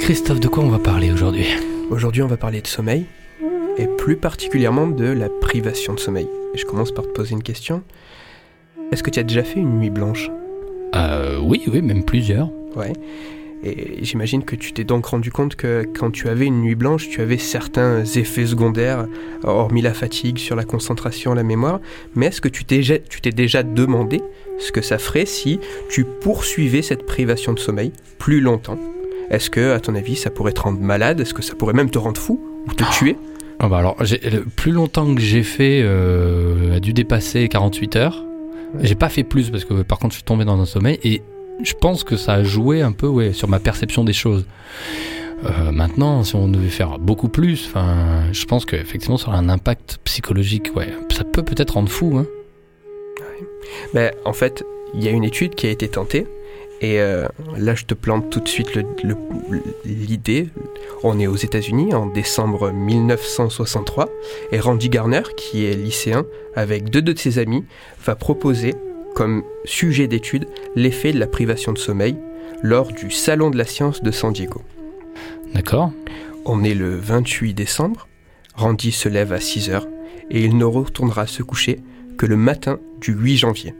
Christophe, de quoi on va parler aujourd'hui Aujourd'hui, on va parler de sommeil, et plus particulièrement de la privation de sommeil. Et je commence par te poser une question. Est-ce que tu as déjà fait une nuit blanche? Euh, Oui, oui, même plusieurs. Ouais. Et j'imagine que tu t'es donc rendu compte que quand tu avais une nuit blanche, tu avais certains effets secondaires, hormis la fatigue sur la concentration, la mémoire. Mais est-ce que tu t'es déjà demandé ce que ça ferait si tu poursuivais cette privation de sommeil plus longtemps? Est-ce que, à ton avis, ça pourrait te rendre malade? Est-ce que ça pourrait même te rendre fou? Ou te tuer? Ah bah alors, le plus longtemps que j'ai fait euh, a dû dépasser 48 heures. J'ai pas fait plus parce que par contre je suis tombé dans un sommeil et je pense que ça a joué un peu ouais, sur ma perception des choses. Euh, maintenant, si on devait faire beaucoup plus, je pense qu'effectivement, ça aura un impact psychologique. Ouais, ça peut peut-être rendre fou. Hein. Ben, en fait, il y a une étude qui a été tentée. Et euh, là, je te plante tout de suite l'idée. On est aux États-Unis en décembre 1963. Et Randy Garner, qui est lycéen, avec deux de ses amis, va proposer comme sujet d'étude l'effet de la privation de sommeil lors du Salon de la science de San Diego. D'accord. On est le 28 décembre, Randy se lève à 6 heures et il ne retournera se coucher que le matin du 8 janvier.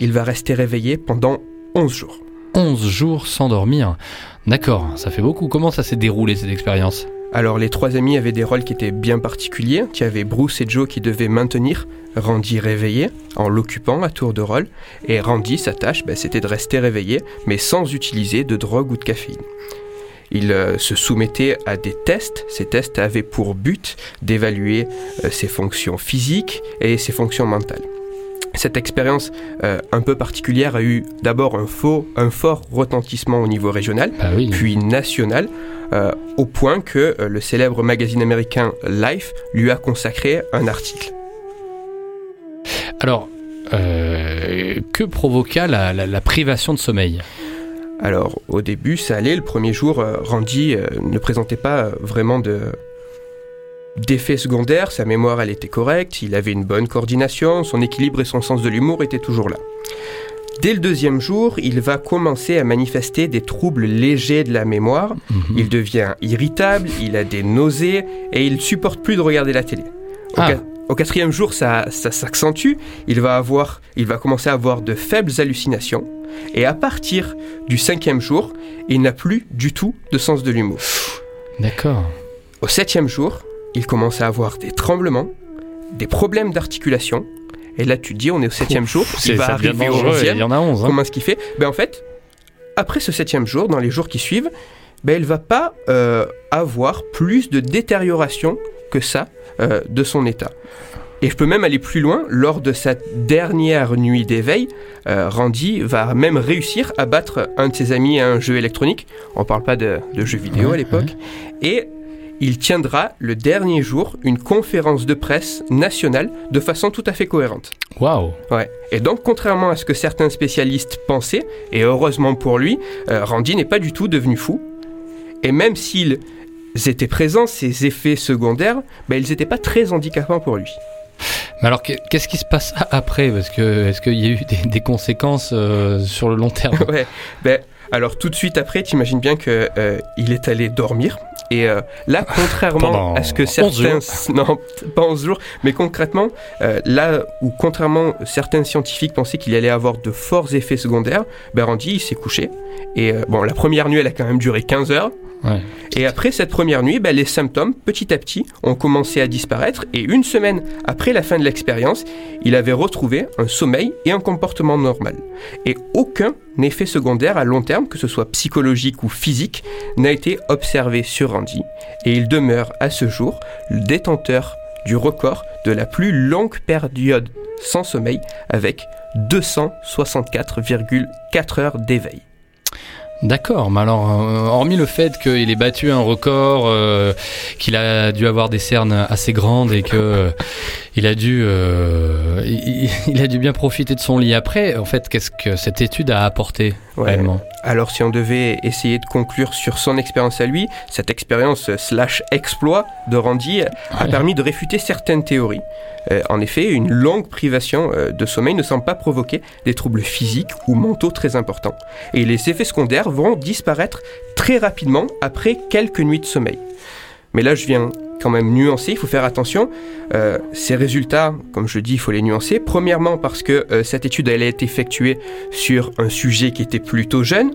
Il va rester réveillé pendant 11 jours. 11 jours sans dormir. D'accord, ça fait beaucoup. Comment ça s'est déroulé cette expérience? Alors les trois amis avaient des rôles qui étaient bien particuliers. Tu avais Bruce et Joe qui devaient maintenir Randy réveillé en l'occupant à tour de rôle. Et Randy, sa tâche, ben, c'était de rester réveillé, mais sans utiliser de drogue ou de caféine. Il euh, se soumettait à des tests. Ces tests avaient pour but d'évaluer euh, ses fonctions physiques et ses fonctions mentales. Cette expérience euh, un peu particulière a eu d'abord un, un fort retentissement au niveau régional, bah puis national, euh, au point que euh, le célèbre magazine américain Life lui a consacré un article. Alors, que provoqua la, privation de sommeil? Alors, au début, ça allait. Le premier jour, Randy ne présentait pas vraiment de, d'effets secondaires, sa mémoire elle était correcte, il avait une bonne coordination, son équilibre et son sens de l'humour étaient toujours là. Dès le deuxième jour, il va commencer à manifester des troubles légers de la mémoire. Mhm. Il devient irritable, il a des nausées et il supporte plus de regarder la télé. Au, ah. quatrième jour, ça, ça s'accentue. Il va avoir, il va commencer à avoir de faibles hallucinations. Et à partir du cinquième jour, il n'a plus du tout de sens de l'humour. D'accord. Au septième jour, il commence à avoir des tremblements, des problèmes d'articulation. Et là, tu te dis, on est au septième jour, il va arriver au onzième. Il y en a onze. Hein. Comment est-ce qu'il fait? Ben, En fait, après ce septième jour, dans les jours qui suivent, ben, elle va pas euh, avoir plus de détérioration que ça euh, de son état. Et je peux même aller plus loin, lors de sa dernière nuit d'éveil, euh, Randy va même réussir à battre un de ses amis à un jeu électronique. On parle pas de, de jeux vidéo à l'époque. Et il tiendra le dernier jour une conférence de presse nationale de façon tout à fait cohérente. Waouh Ouais. Et donc, contrairement à ce que certains spécialistes pensaient, et heureusement pour lui, euh, Randy n'est pas du tout devenu fou. Et même s'ils étaient présents, ces effets secondaires, ben, ils n'étaient pas très handicapants pour lui. Mais alors, qu'est-ce qui se passe après? Parce que est-ce qu'il y a eu des, conséquences euh, sur le long terme? Ouais. Ben, alors tout de suite après, tu imagines bien qu'il euh, est allé dormir. Et euh, là, contrairement à ce que certains... Non, pas 11 jours, mais concrètement, euh, là où contrairement certains scientifiques pensaient qu'il allait avoir de forts effets secondaires, ben Randy, il s'est couché. Et bon, la première nuit, elle a quand même duré 15 heures. Et après cette première nuit, ben, les symptômes, petit à petit, ont commencé à disparaître. Et une semaine après la fin de l'expérience, il avait retrouvé un sommeil et un comportement normal. Et aucun effet secondaire à long terme, que ce soit psychologique ou physique, n'a été observé sur Randy. Et il demeure à ce jour le détenteur du record de la plus longue période sans sommeil avec 264,4 heures d'éveil. D'accord, mais alors, euh, hormis le fait qu'il ait battu un record, euh, qu'il a dû avoir des cernes assez grandes et que euh, il a dû, il, a dû bien profiter de son lit après, en fait, qu'est-ce que cette étude a apporté réellement? Alors, si on devait essayer de conclure sur son expérience à lui, cette expérience slash exploit de Randy a permis de réfuter certaines théories. Euh, en effet, une longue privation euh, de sommeil ne semble pas provoquer des troubles physiques ou mentaux très importants. Et les effets secondaires vont disparaître très rapidement après quelques nuits de sommeil. Mais là, je viens quand même nuancer, il faut faire attention. Euh, ces résultats, comme je dis, il faut les nuancer. Premièrement, parce que cette étude elle a été effectuée sur un sujet qui était plutôt jeune.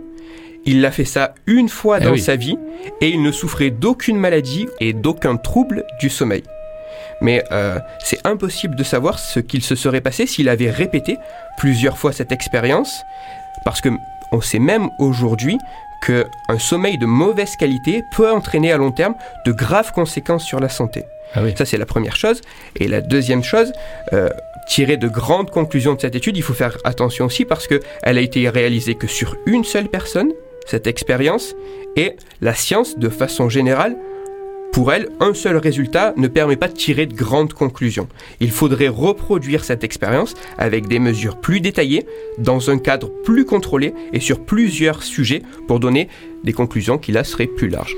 Il a fait ça une fois eh dans sa vie et il ne souffrait d'aucune maladie et d'aucun trouble du sommeil mais euh, c'est impossible de savoir ce qu'il se serait passé s'il avait répété plusieurs fois cette expérience, parce que on sait même aujourd'hui qu'un sommeil de mauvaise qualité peut entraîner à long terme de graves conséquences sur la santé. Ah Ça, c'est la première chose. Et la deuxième chose, euh, tirer de grandes conclusions de cette étude, il faut faire attention aussi parce qu'elle a été réalisée que sur une seule personne, cette expérience, et la science, de façon générale, pour elle, un seul résultat ne permet pas de tirer de grandes conclusions. Il faudrait reproduire cette expérience avec des mesures plus détaillées, dans un cadre plus contrôlé et sur plusieurs sujets pour donner des conclusions qui là seraient plus larges.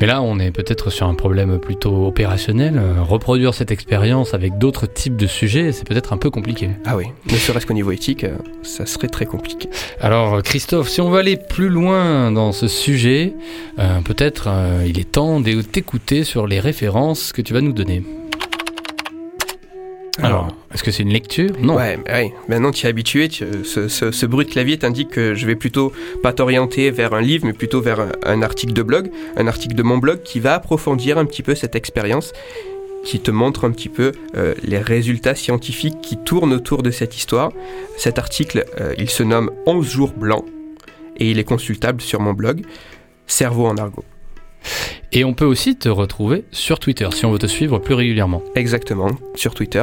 Mais là, on est peut-être sur un problème plutôt opérationnel. Euh, reproduire cette expérience avec d'autres types de sujets, c'est peut-être un peu compliqué. Ah oui, ne serait-ce qu'au niveau éthique, euh, ça serait très compliqué. Alors Christophe, si on veut aller plus loin dans ce sujet, euh, peut-être il est temps de t'écouter sur les références que tu vas nous donner. Alors, est-ce que c'est une lecture? Non. Ouais, ouais. Maintenant, tu es habitué. ce, bruit de clavier t'indique que je vais plutôt pas t'orienter vers un livre, mais plutôt vers un, article de blog, un article de mon blog qui va approfondir un petit peu cette expérience, qui te montre un petit peu euh, les résultats scientifiques qui tournent autour de cette histoire. Cet article, euh, il se nomme 11 jours blancs et il est consultable sur mon blog Cerveau en argot. Et on peut aussi te retrouver sur Twitter si on veut te suivre plus régulièrement. Exactement, sur Twitter,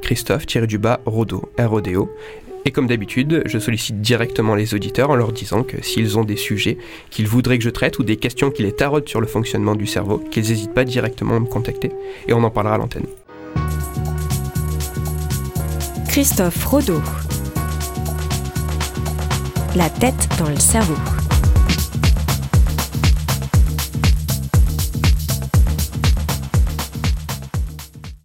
Christophe-Rodo, R-O-D-O. Et comme d'habitude, je sollicite directement les auditeurs en leur disant que s'ils ont des sujets qu'ils voudraient que je traite ou des questions qui les tarotent sur le fonctionnement du cerveau, qu'ils n'hésitent pas directement à me contacter et on en parlera à l'antenne. Christophe Rodo. La tête dans le cerveau.